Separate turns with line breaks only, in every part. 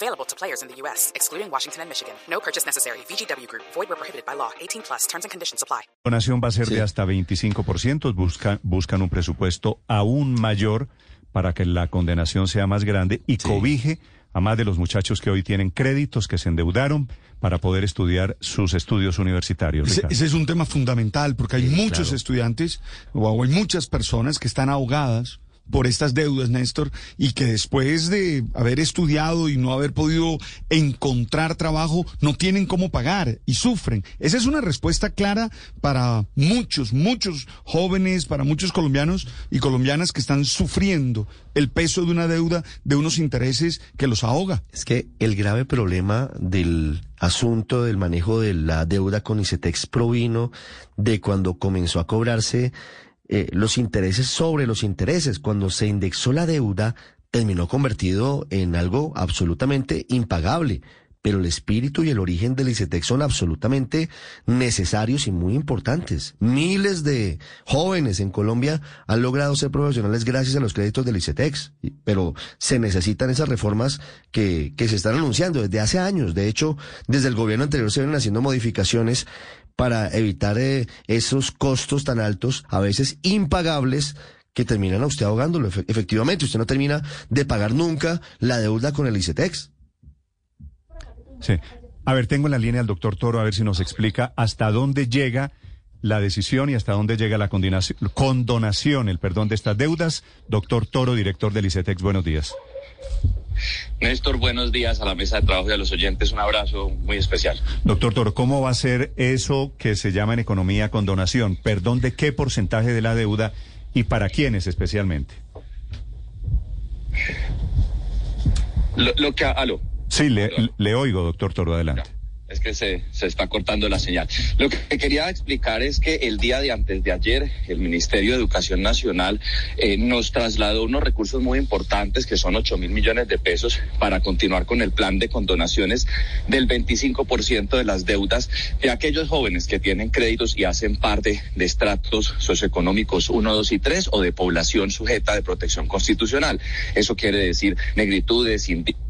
Available to players in the U.S., excluding Washington and Michigan. No purchase necessary. VGW Group. Void where prohibited by law. 18 plus. Terms and conditions apply.
La donación va a ser de hasta 25%. Buscan, buscan un presupuesto aún mayor para que la condenación sea más grande y cobije a más de los muchachos que hoy tienen créditos, que se endeudaron para poder estudiar sus estudios universitarios.
Ese, ese es un tema fundamental porque hay muchos estudiantes o hay muchas personas que están ahogadas por estas deudas, Néstor, y que después de haber estudiado y no haber podido encontrar trabajo, no tienen cómo pagar y sufren. Esa es una respuesta clara para muchos, muchos jóvenes, para muchos colombianos y colombianas que están sufriendo el peso de una deuda, de unos intereses que los ahoga.
Es que el grave problema del asunto del manejo de la deuda con ICETEX provino de cuando comenzó a cobrarse eh, los intereses sobre los intereses. Cuando se indexó la deuda, terminó convertido en algo absolutamente impagable. Pero el espíritu y el origen del ICETEX son absolutamente necesarios y muy importantes. Miles de jóvenes en Colombia han logrado ser profesionales gracias a los créditos del ICETEX. Pero se necesitan esas reformas que, que se están anunciando desde hace años. De hecho, desde el gobierno anterior se vienen haciendo modificaciones para evitar eh, esos costos tan altos, a veces impagables, que terminan a usted ahogándolo. Efe- efectivamente, usted no termina de pagar nunca la deuda con el ICETEX.
Sí. A ver, tengo en la línea al doctor Toro a ver si nos explica hasta dónde llega la decisión y hasta dónde llega la condonación, condonación el perdón de estas deudas. Doctor Toro, director del ICETEX, buenos días.
Néstor, buenos días a la mesa de trabajo y a los oyentes. Un abrazo muy especial.
Doctor Toro, ¿cómo va a ser eso que se llama en economía condonación? ¿Perdón de qué porcentaje de la deuda y para quiénes especialmente?
Lo, lo que... Aló.
Sí, le, le oigo, doctor Toro, adelante.
Es que se, se está cortando la señal. Lo que quería explicar es que el día de antes de ayer, el Ministerio de Educación Nacional eh, nos trasladó unos recursos muy importantes, que son 8 mil millones de pesos, para continuar con el plan de condonaciones del 25% de las deudas de aquellos jóvenes que tienen créditos y hacen parte de estratos socioeconómicos 1, 2 y 3 o de población sujeta de protección constitucional. Eso quiere decir negritudes, indígenas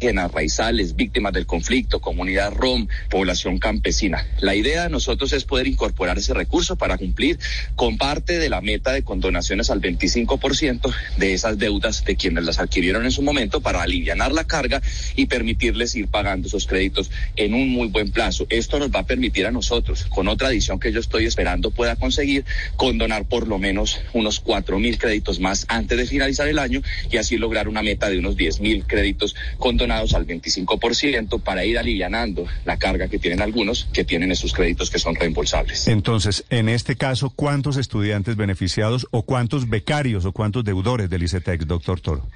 raizales, víctimas del conflicto, comunidad rom, población campesina. La idea de nosotros es poder incorporar ese recurso para cumplir con parte de la meta de condonaciones al 25% de esas deudas de quienes las adquirieron en su momento para aliviar la carga y permitirles ir pagando esos créditos en un muy buen plazo. Esto nos va a permitir a nosotros, con otra adición que yo estoy esperando pueda conseguir, condonar por lo menos unos cuatro mil créditos más antes de finalizar el año y así lograr una meta de unos 10 mil créditos condonados al 25% para ir alivianando la carga que tienen algunos que tienen esos créditos que son reembolsables.
Entonces, en este caso, ¿cuántos estudiantes beneficiados o cuántos becarios o cuántos deudores del ICETEX, doctor Toro?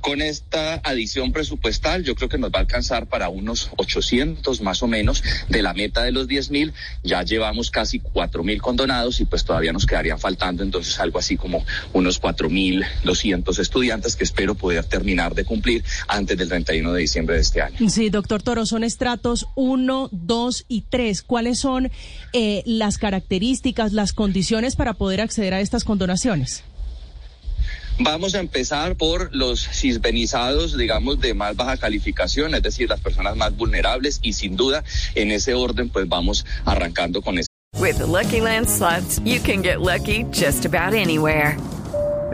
Con esta adición presupuestal yo creo que nos va a alcanzar para unos 800 más o menos de la meta de los 10 mil. Ya llevamos casi 4 mil condonados y pues todavía nos quedarían faltando entonces algo así como unos 4 mil 200 estudiantes que espero poder terminar de cumplir antes del 31 de diciembre de este año.
Sí, doctor Toro, son estratos 1, 2 y 3. ¿Cuáles son eh, las características, las condiciones para poder acceder a estas condonaciones?
Vamos a empezar por los cisbenizados, digamos, de más baja calificación, es decir, las personas más vulnerables y sin duda en ese orden pues vamos arrancando con eso.
With the Lucky Land slots, you can get lucky just about anywhere.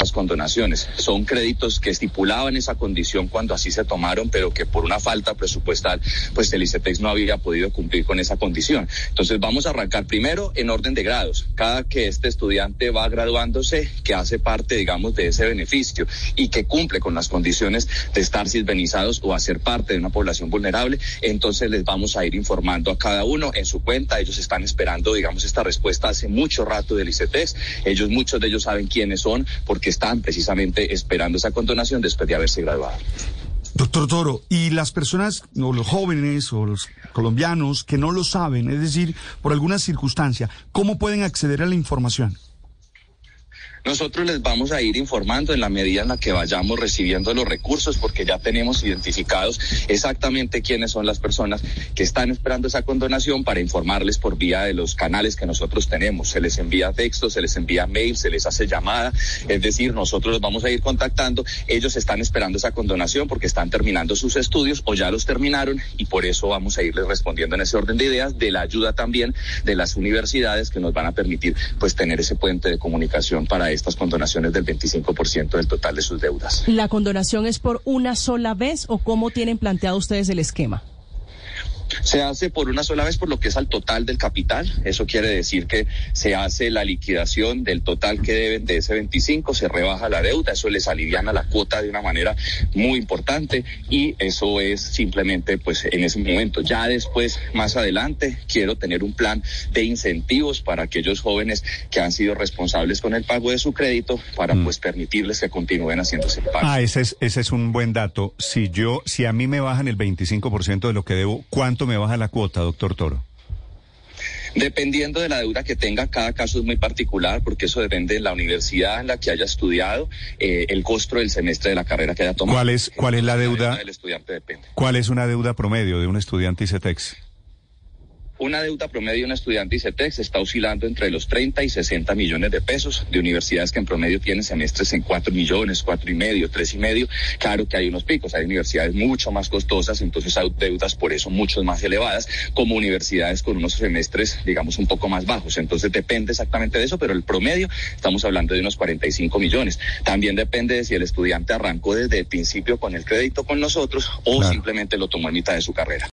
Las condonaciones. Son créditos que estipulaban esa condición cuando así se tomaron, pero que por una falta presupuestal, pues el ICETEX no había podido cumplir con esa condición. Entonces vamos a arrancar primero en orden de grados. Cada que este estudiante va graduándose, que hace parte, digamos, de ese beneficio y que cumple con las condiciones de estar silvenizados o hacer parte de una población vulnerable, entonces les vamos a ir informando a cada uno en su cuenta. Ellos están esperando, digamos, esta respuesta hace mucho rato del ICETEX. Ellos, muchos de ellos saben quiénes son porque están precisamente esperando esa condonación después de haberse graduado.
Doctor Toro, y las personas, o los jóvenes, o los colombianos que no lo saben, es decir, por alguna circunstancia, ¿cómo pueden acceder a la información?
Nosotros les vamos a ir informando en la medida en la que vayamos recibiendo los recursos, porque ya tenemos identificados exactamente quiénes son las personas que están esperando esa condonación para informarles por vía de los canales que nosotros tenemos. Se les envía texto, se les envía mail, se les hace llamada, es decir, nosotros los vamos a ir contactando. Ellos están esperando esa condonación porque están terminando sus estudios o ya los terminaron y por eso vamos a irles respondiendo en ese orden de ideas, de la ayuda también de las universidades que nos van a permitir pues tener ese puente de comunicación para estas condonaciones del 25% del total de sus deudas.
¿La condonación es por una sola vez o cómo tienen planteado ustedes el esquema?
Se hace por una sola vez por lo que es al total del capital. Eso quiere decir que se hace la liquidación del total que deben de ese 25, se rebaja la deuda, eso les aliviana la cuota de una manera muy importante y eso es simplemente pues en ese momento. Ya después, más adelante, quiero tener un plan de incentivos para aquellos jóvenes que han sido responsables con el pago de su crédito para mm. pues permitirles que continúen haciéndose el pago.
Ah, ese es, ese es un buen dato. Si yo, si a mí me bajan el 25% de lo que debo, ¿cuánto me baja la cuota, doctor Toro?
Dependiendo de la deuda que tenga, cada caso es muy particular porque eso depende de la universidad en la que haya estudiado, eh, el costo del semestre de la carrera que haya tomado.
¿Cuál es, cuál es la deuda? del estudiante depende. ¿Cuál es una deuda promedio de un estudiante ICETEX?
Una deuda promedio de un estudiante ICETEX está oscilando entre los 30 y 60 millones de pesos de universidades que en promedio tienen semestres en 4 millones, cuatro y medio, tres y medio. Claro que hay unos picos, hay universidades mucho más costosas, entonces hay deudas por eso mucho más elevadas, como universidades con unos semestres, digamos, un poco más bajos. Entonces depende exactamente de eso, pero el promedio estamos hablando de unos 45 millones. También depende de si el estudiante arrancó desde el principio con el crédito con nosotros o simplemente lo tomó en mitad de su carrera.